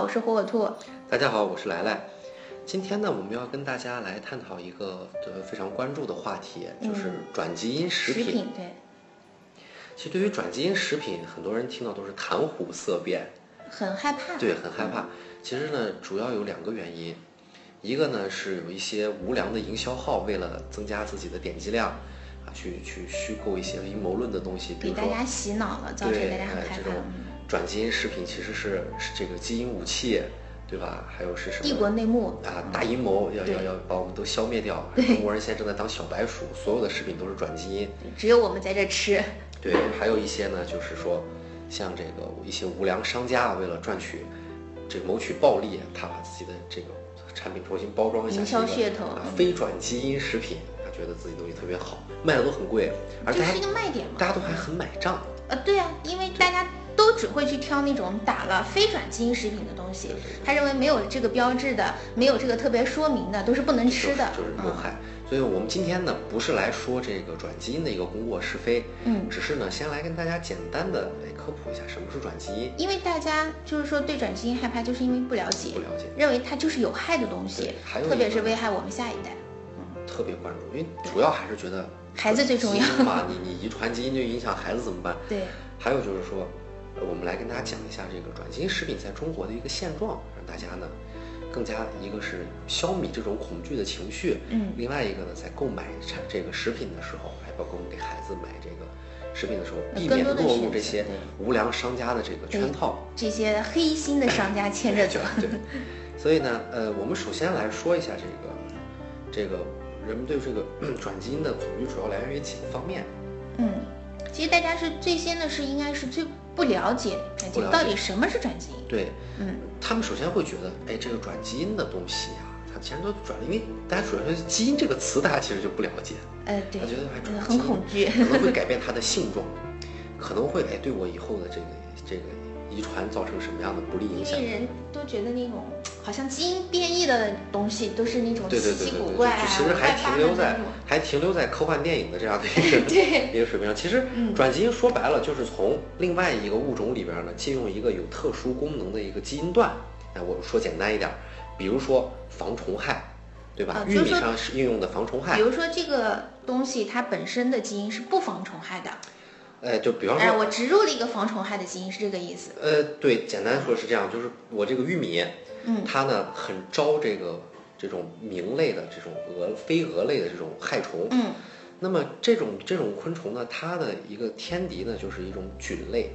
好，我是火火兔。大家好，我是来来。今天呢，我们要跟大家来探讨一个呃非常关注的话题，就是转基因食品。食品对，其实对于转基因食品，很多人听到都是谈虎色变，很害怕。对，很害怕。其实呢，主要有两个原因，一个呢是有一些无良的营销号为了增加自己的点击量啊，去去虚构一些阴谋论的东西，比如说给大家洗脑了，造成对大家很害怕哎这种。转基因食品其实是是这个基因武器，对吧？还有是什么？帝国内幕啊，大阴谋要要要把我们都消灭掉。中国人现在正在当小白鼠，所有的食品都是转基因。只有我们在这吃。对，还有一些呢，就是说，像这个一些无良商家啊为了赚取这个谋取暴利，他把自己的这个产品重新包装一下，营销噱头啊非转基因食品，他觉得自己东西特别好，卖的都很贵，而大家这是一个卖点嘛大家都还很买账。呃，对啊，因为大家都只会去挑那种打了非转基因食品的东西他认为没有这个标志的，没有这个特别说明的，都是不能吃的。就是就是有嗯害。所以我们今天呢，不是来说这个转基因的一个功过是非，嗯只是呢先来跟大家简单的来科普一下什么是转基因。因为大家就是说对转基因害怕，就是因为不了解，不了解认为它就是有害的东西还有，特别是危害我们下一代。嗯特别关注，因为主要还是觉得孩子最重要嘛，你 你遗传基因就影响孩子怎么办？对，还有就是说，呃我们来跟大家讲一下这个转基因食品在中国的一个现状，让大家呢更加一个是消弭这种恐惧的情绪，嗯另外一个呢，在购买产这个食品的时候，还包括我们给孩子买这个食品的时候，避免落入这些无良商家的这个圈套。这些黑心的商家牵着走。对，所以呢，呃，我们首先来说一下这个这个人们对这个嗯 转基因的恐惧主要来源于几个方面。嗯，其实大家是最先的是应该是最不了解转基因不了解到底什么是转基因。对，嗯，他们首先会觉得，哎，这个转基因的东西啊、它既然都转了，因为大家主要是基因这个词，大家其实就不了解，哎，对他觉得还，很恐惧。可能会改变它的性状，可能会哎对我以后的这个这个遗传造成什么样的不利影响？人都觉得那种好像基因变异的东西都是那种稀奇古怪啊，其实还停留在。还停留在科幻电影的这样的一个 一个水平上。其实嗯转基因说白了就是从另外一个物种里边呢，借用一个有特殊功能的一个基因段。哎，我说简单一点儿，比如说防虫害，对吧？玉米上是应用的防虫害比。如说这个东西它本身的基因是不防虫害的，哎，就比方哎，说，我植入了一个防虫害的基因，是这个意思。呃，对，简单说是这样，就是我这个玉米，嗯它呢很招这个这种鸣类的这种蛾飞蛾类的这种害虫。嗯那么这种这种昆虫呢，它的一个天敌呢，就是一种菌类，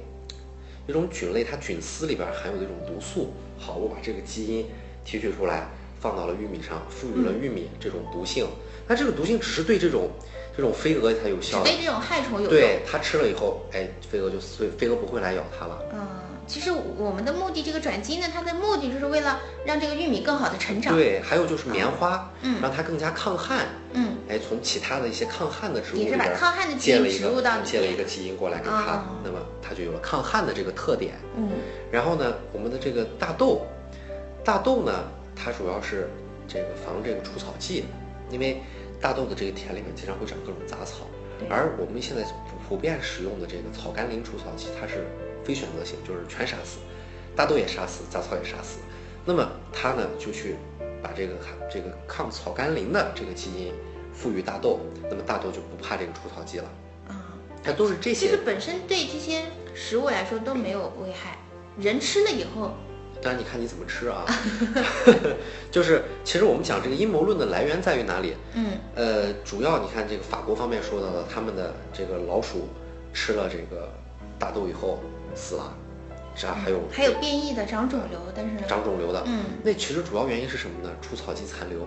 一种菌类，它菌丝里边含有的一种毒素。好，我把这个基因提取出来，放到了玉米上，赋予了玉米这种毒性。那这个毒性只是对这种这种飞蛾才有效的，对这种害虫有用。对它吃了以后，哎，飞蛾就飞飞蛾不会来咬它了。嗯，其实我们的目的，这个转基因呢，它的目的就是为了让这个玉米更好的成长。，对，还有就是棉花，嗯让它更加抗旱。嗯，哎，从其他的一些抗旱的植物也是把抗旱的基因植入到里借了一个基因过来给它，哦那么它就有了抗旱的这个特点。嗯然后呢，我们的这个大豆，大豆呢，它主要是这个防这个除草剂，因为大豆的这个田里面经常会长各种杂草，而我们现在普普遍使用的这个草甘膦除草剂，它是非选择性，就是全杀死，大豆也杀死，杂草也杀死。那么它呢就去把这个含这个抗草甘膦的这个基因赋予大豆，那么大豆就不怕这个除草剂了。啊，它都是这些其实本身对这些食物来说都没有危害，人吃了以后，当然，你看你怎么吃啊 就是其实我们讲这个阴谋论的来源在于哪里？嗯呃，主要你看这个法国方面说到的，他们的这个老鼠吃了这个大豆以后死了，是吧？还有还有变异的长肿瘤，但是长肿瘤的，嗯那其实主要原因是什么呢？除草剂残留，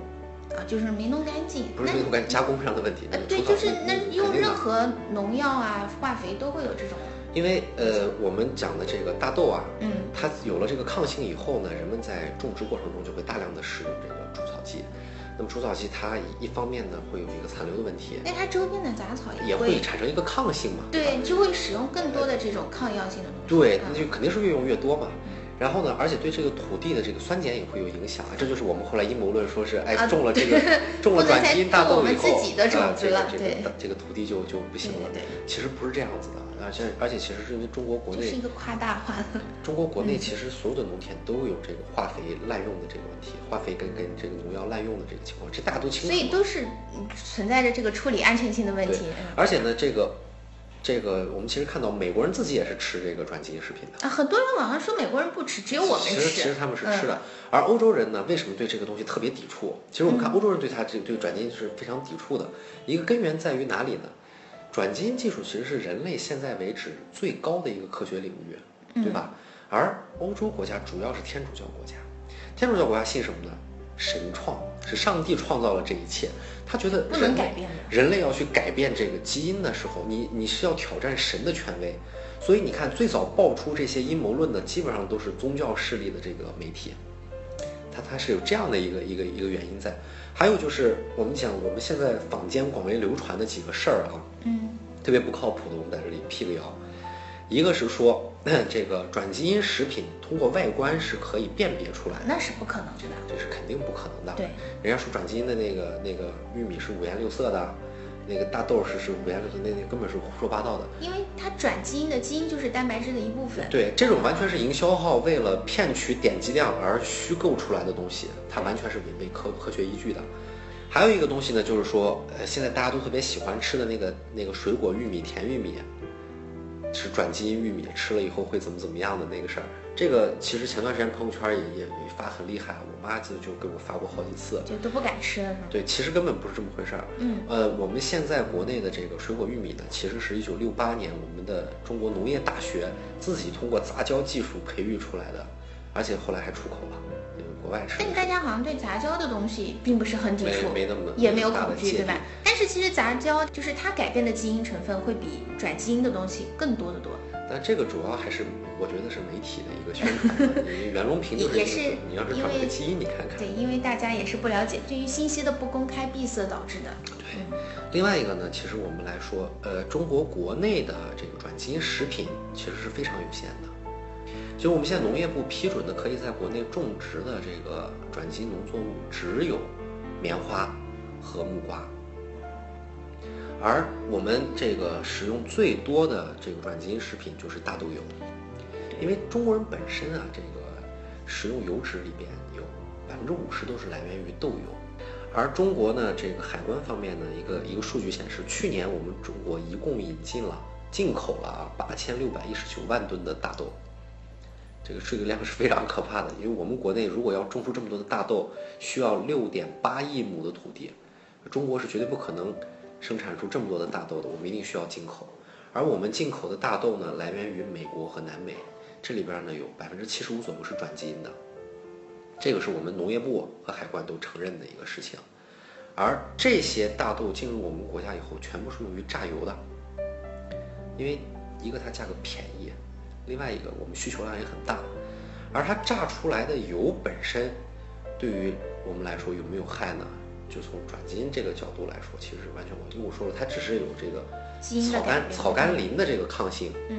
啊，就是没弄干净。不是没弄干净加工上的问题，呃，对，就是那用任何农药啊、化肥都会有这种。因为呃，我们讲的这个大豆啊，嗯它有了这个抗性以后呢，人们在种植过程中就会大量的使用这个除草剂。那么除草剂它一一方面呢会有一个残留的问题，那它周边的杂草也会会产生一个抗性嘛。对，就会使用更多的这种抗药性的东西。对，嗯那就肯定是越用越多嘛。然后呢，而且对这个土地的这个酸碱也会有影响啊，这就是我们后来阴谋论说是，哎，啊种了这个 种了转基因大豆以后，自己的种啊子了这个这对个这个土地就就不行了。对对其实不是这样子的，而且而且其实是因为中国国内是一个夸大化的。中国国内其实所有的农田都有这个化肥滥用的这个问题，化肥跟跟这个农药滥用的这个情况，这大家都清楚。所以都是嗯存在着这个处理安全性的问题。嗯，而且呢，这个这个我们其实看到美国人自己也是吃这个转基因食品的。啊，很多人网上说美国人不吃，只有我们吃。其实其实他们是吃的嗯，而欧洲人呢，为什么对这个东西特别抵触？其实我们看欧洲人对它这个对转基因是非常抵触的，一个根源在于哪里呢？转基因技术其实是人类现在为止最高的一个科学领域，对吧？而欧洲国家主要是天主教国家，天主教国家信什么呢？神创是上帝创造了这一切，他觉得不能改变的人类要去改变这个基因的时候，你你是要挑战神的权威，所以你看，最早爆出这些阴谋论的，基本上都是宗教势力的这个媒体，它它是有这样的一个一个一个原因在。还有就是我们讲我们现在坊间广为流传的几个事儿啊，嗯特别不靠谱的，我们在这里辟个谣。一个是说，这个转基因食品通过外观是可以辨别出来的，那是不可能的。这是肯定不可能的。对，人家说转基因的那个那个玉米是五颜六色的，那个大豆是是五颜六色，那那根本是胡说八道的。因为它转基因的基因就是蛋白质的一部分。对，这种完全是营销号为了骗取点击量而虚构出来的东西，它完全是违背科科学依据的。还有一个东西呢，就是说，呃，现在大家都特别喜欢吃的那个那个水果玉米、甜玉米，是转基因玉米，吃了以后会怎么怎么样的那个事儿。这个其实前段时间朋友圈也也也发很厉害，我妈就就给我发过好几次。就都不敢吃了，是吗？对，其实根本不是这么回事儿。嗯，呃，我们现在国内的这个水果玉米呢，其实是一九六八年我们的中国农业大学自己通过杂交技术培育出来的，而且后来还出口了，国外吃但大家好像对杂交的东西并不是很抵触，没那么也没有恐惧，对吧？但是其实杂交就是它改变的基因成分会比转基因的东西更多得多。但这个主要还是我觉得是媒体的一个宣传嘛。你袁隆平就是也是你要是因为把那个基因你看看。对，因为大家也是不了解，对于信息的不公开闭塞导致的。对，另外一个呢，其实我们来说，呃，中国国内的这个转基因食品其实是非常有限的。就我们现在农业部批准的可以在国内种植的这个转基因农作物，只有棉花和木瓜。而我们这个使用最多的这个转基因食品就是大豆油，因为中国人本身啊，这个食用油脂里边有百分之五十都是来源于豆油。而中国呢，这个海关方面呢，一个一个数据显示，去年我们中国一共引进了进口了啊八千六百一十九万吨的大豆，这个这个量是非常可怕的。因为我们国内如果要种出这么多的大豆，需要六点八亿亩的土地，中国是绝对不可能生产出这么多的大豆的，我们一定需要进口。而我们进口的大豆呢，来源于美国和南美，这里边呢有百分之七十五左右是转基因的。这个是我们农业部和海关都承认的一个事情，而这些大豆进入我们国家以后，全部是用于榨油的，因为一个它价格便宜，另外一个我们需求量也很大，而它榨出来的油本身，对于我们来说有没有害呢？就从转基因这个角度来说，其实完全我因为我说了，它只是有这个草甘草甘膦的这个抗性，嗯，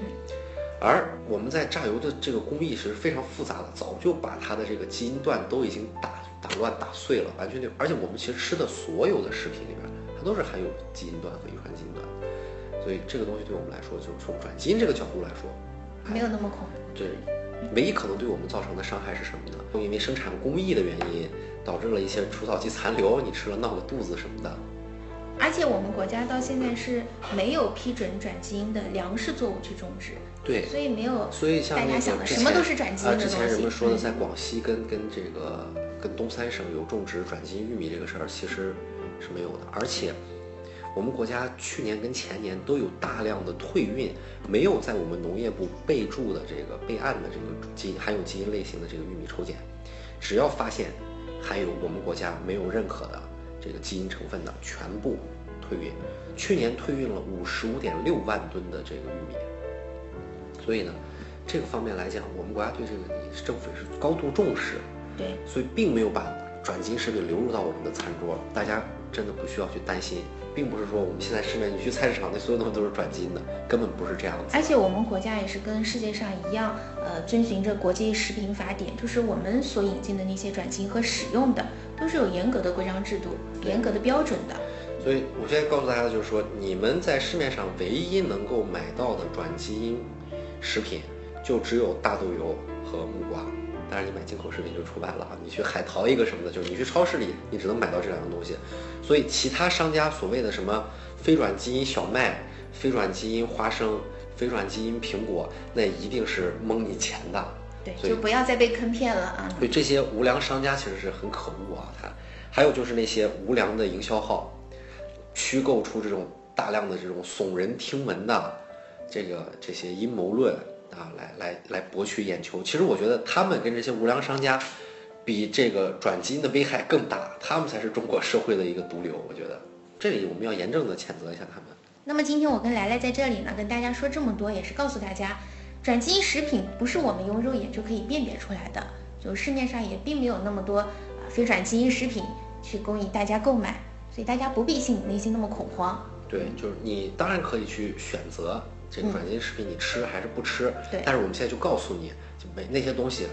而我们在榨油的这个工艺是非常复杂的，早就把它的这个基因段都已经打打乱、打碎了，完全就，而且我们其实吃的所有的食品里边，它都是含有基因段和遗传基因段的，所以这个东西对我们来说，就是从转基因这个角度来说，没有那么恐怖。对，唯一可能对我们造成的伤害是什么呢？因为生产工艺的原因，导致了一些除草剂残留，你吃了闹个肚子什么的。而且我们国家到现在是没有批准转基因的粮食作物去种植，对，所以没有所以像那个大家想的什么都是转基因啊，的东西。之前人们说的嗯在广西跟跟这个跟东三省有种植转基因玉米这个事儿，其实是没有的。而且我们国家去年跟前年都有大量的退运，没有在我们农业部备注的这个备案的这个基因含有基因类型的这个玉米抽检，只要发现含有我们国家没有认可的这个基因成分的，全部退运。去年退运了五十五点六万吨的这个玉米。所以呢，这个方面来讲，我们国家对这个政府也是高度重视，对，所以并没有把转基因食品流入到我们的餐桌。大家真的不需要去担心，并不是说我们现在市面你去菜市场那所有东西都是转基因的，根本不是这样子。而且我们国家也是跟世界上一样，呃，遵循着国际食品法典，就是我们所引进的那些转基因和使用的，都是有严格的规章制度、严格的标准的。所以我现在告诉大家的就是说，你们在市面上唯一能够买到的转基因食品，就只有大豆油和木瓜。当然，你买进口食品就除外了啊！你去海淘一个什么的，就是你去超市里，你只能买到这两样东西。所以，其他商家所谓的什么非转基因小麦、非转基因花生、非转基因苹果，那一定是蒙你钱的。对，就不要再被坑骗了啊！对这些无良商家其实是很可恶啊！他还有就是那些无良的营销号，虚构出这种大量的这种耸人听闻的这个这些阴谋论啊，来来来博取眼球。其实我觉得他们跟这些无良商家比这个转基因的危害更大，他们才是中国社会的一个毒瘤。我觉得这里我们要严正的谴责一下他们。那么今天我跟来来在这里呢，跟大家说这么多，也是告诉大家，转基因食品不是我们用肉眼就可以辨别出来的，就市面上也并没有那么多啊非转基因食品去供应大家购买，所以大家不必心里内心那么恐慌。对，就是你当然可以去选择这个转基因食品，你吃还是不吃。对但是我们现在就告诉你，就没那些东西，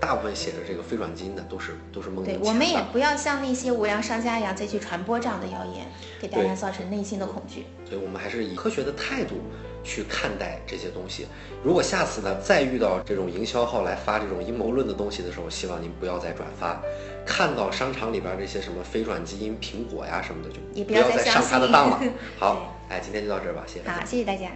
大部分写着这个非转基因的都是都是蒙，的。对我们也不要像那些无良商家一样再去传播这样的谣言，给大家造成内心的恐惧。所以我们还是以科学的态度去看待这些东西。如果下次呢再遇到这种营销号来发这种阴谋论的东西的时候，希望您不要再转发。看到商场里边这些什么非转基因苹果呀什么的，就不不要再上他的当了。好，哎，今天就到这儿吧，谢谢。好，谢谢大家。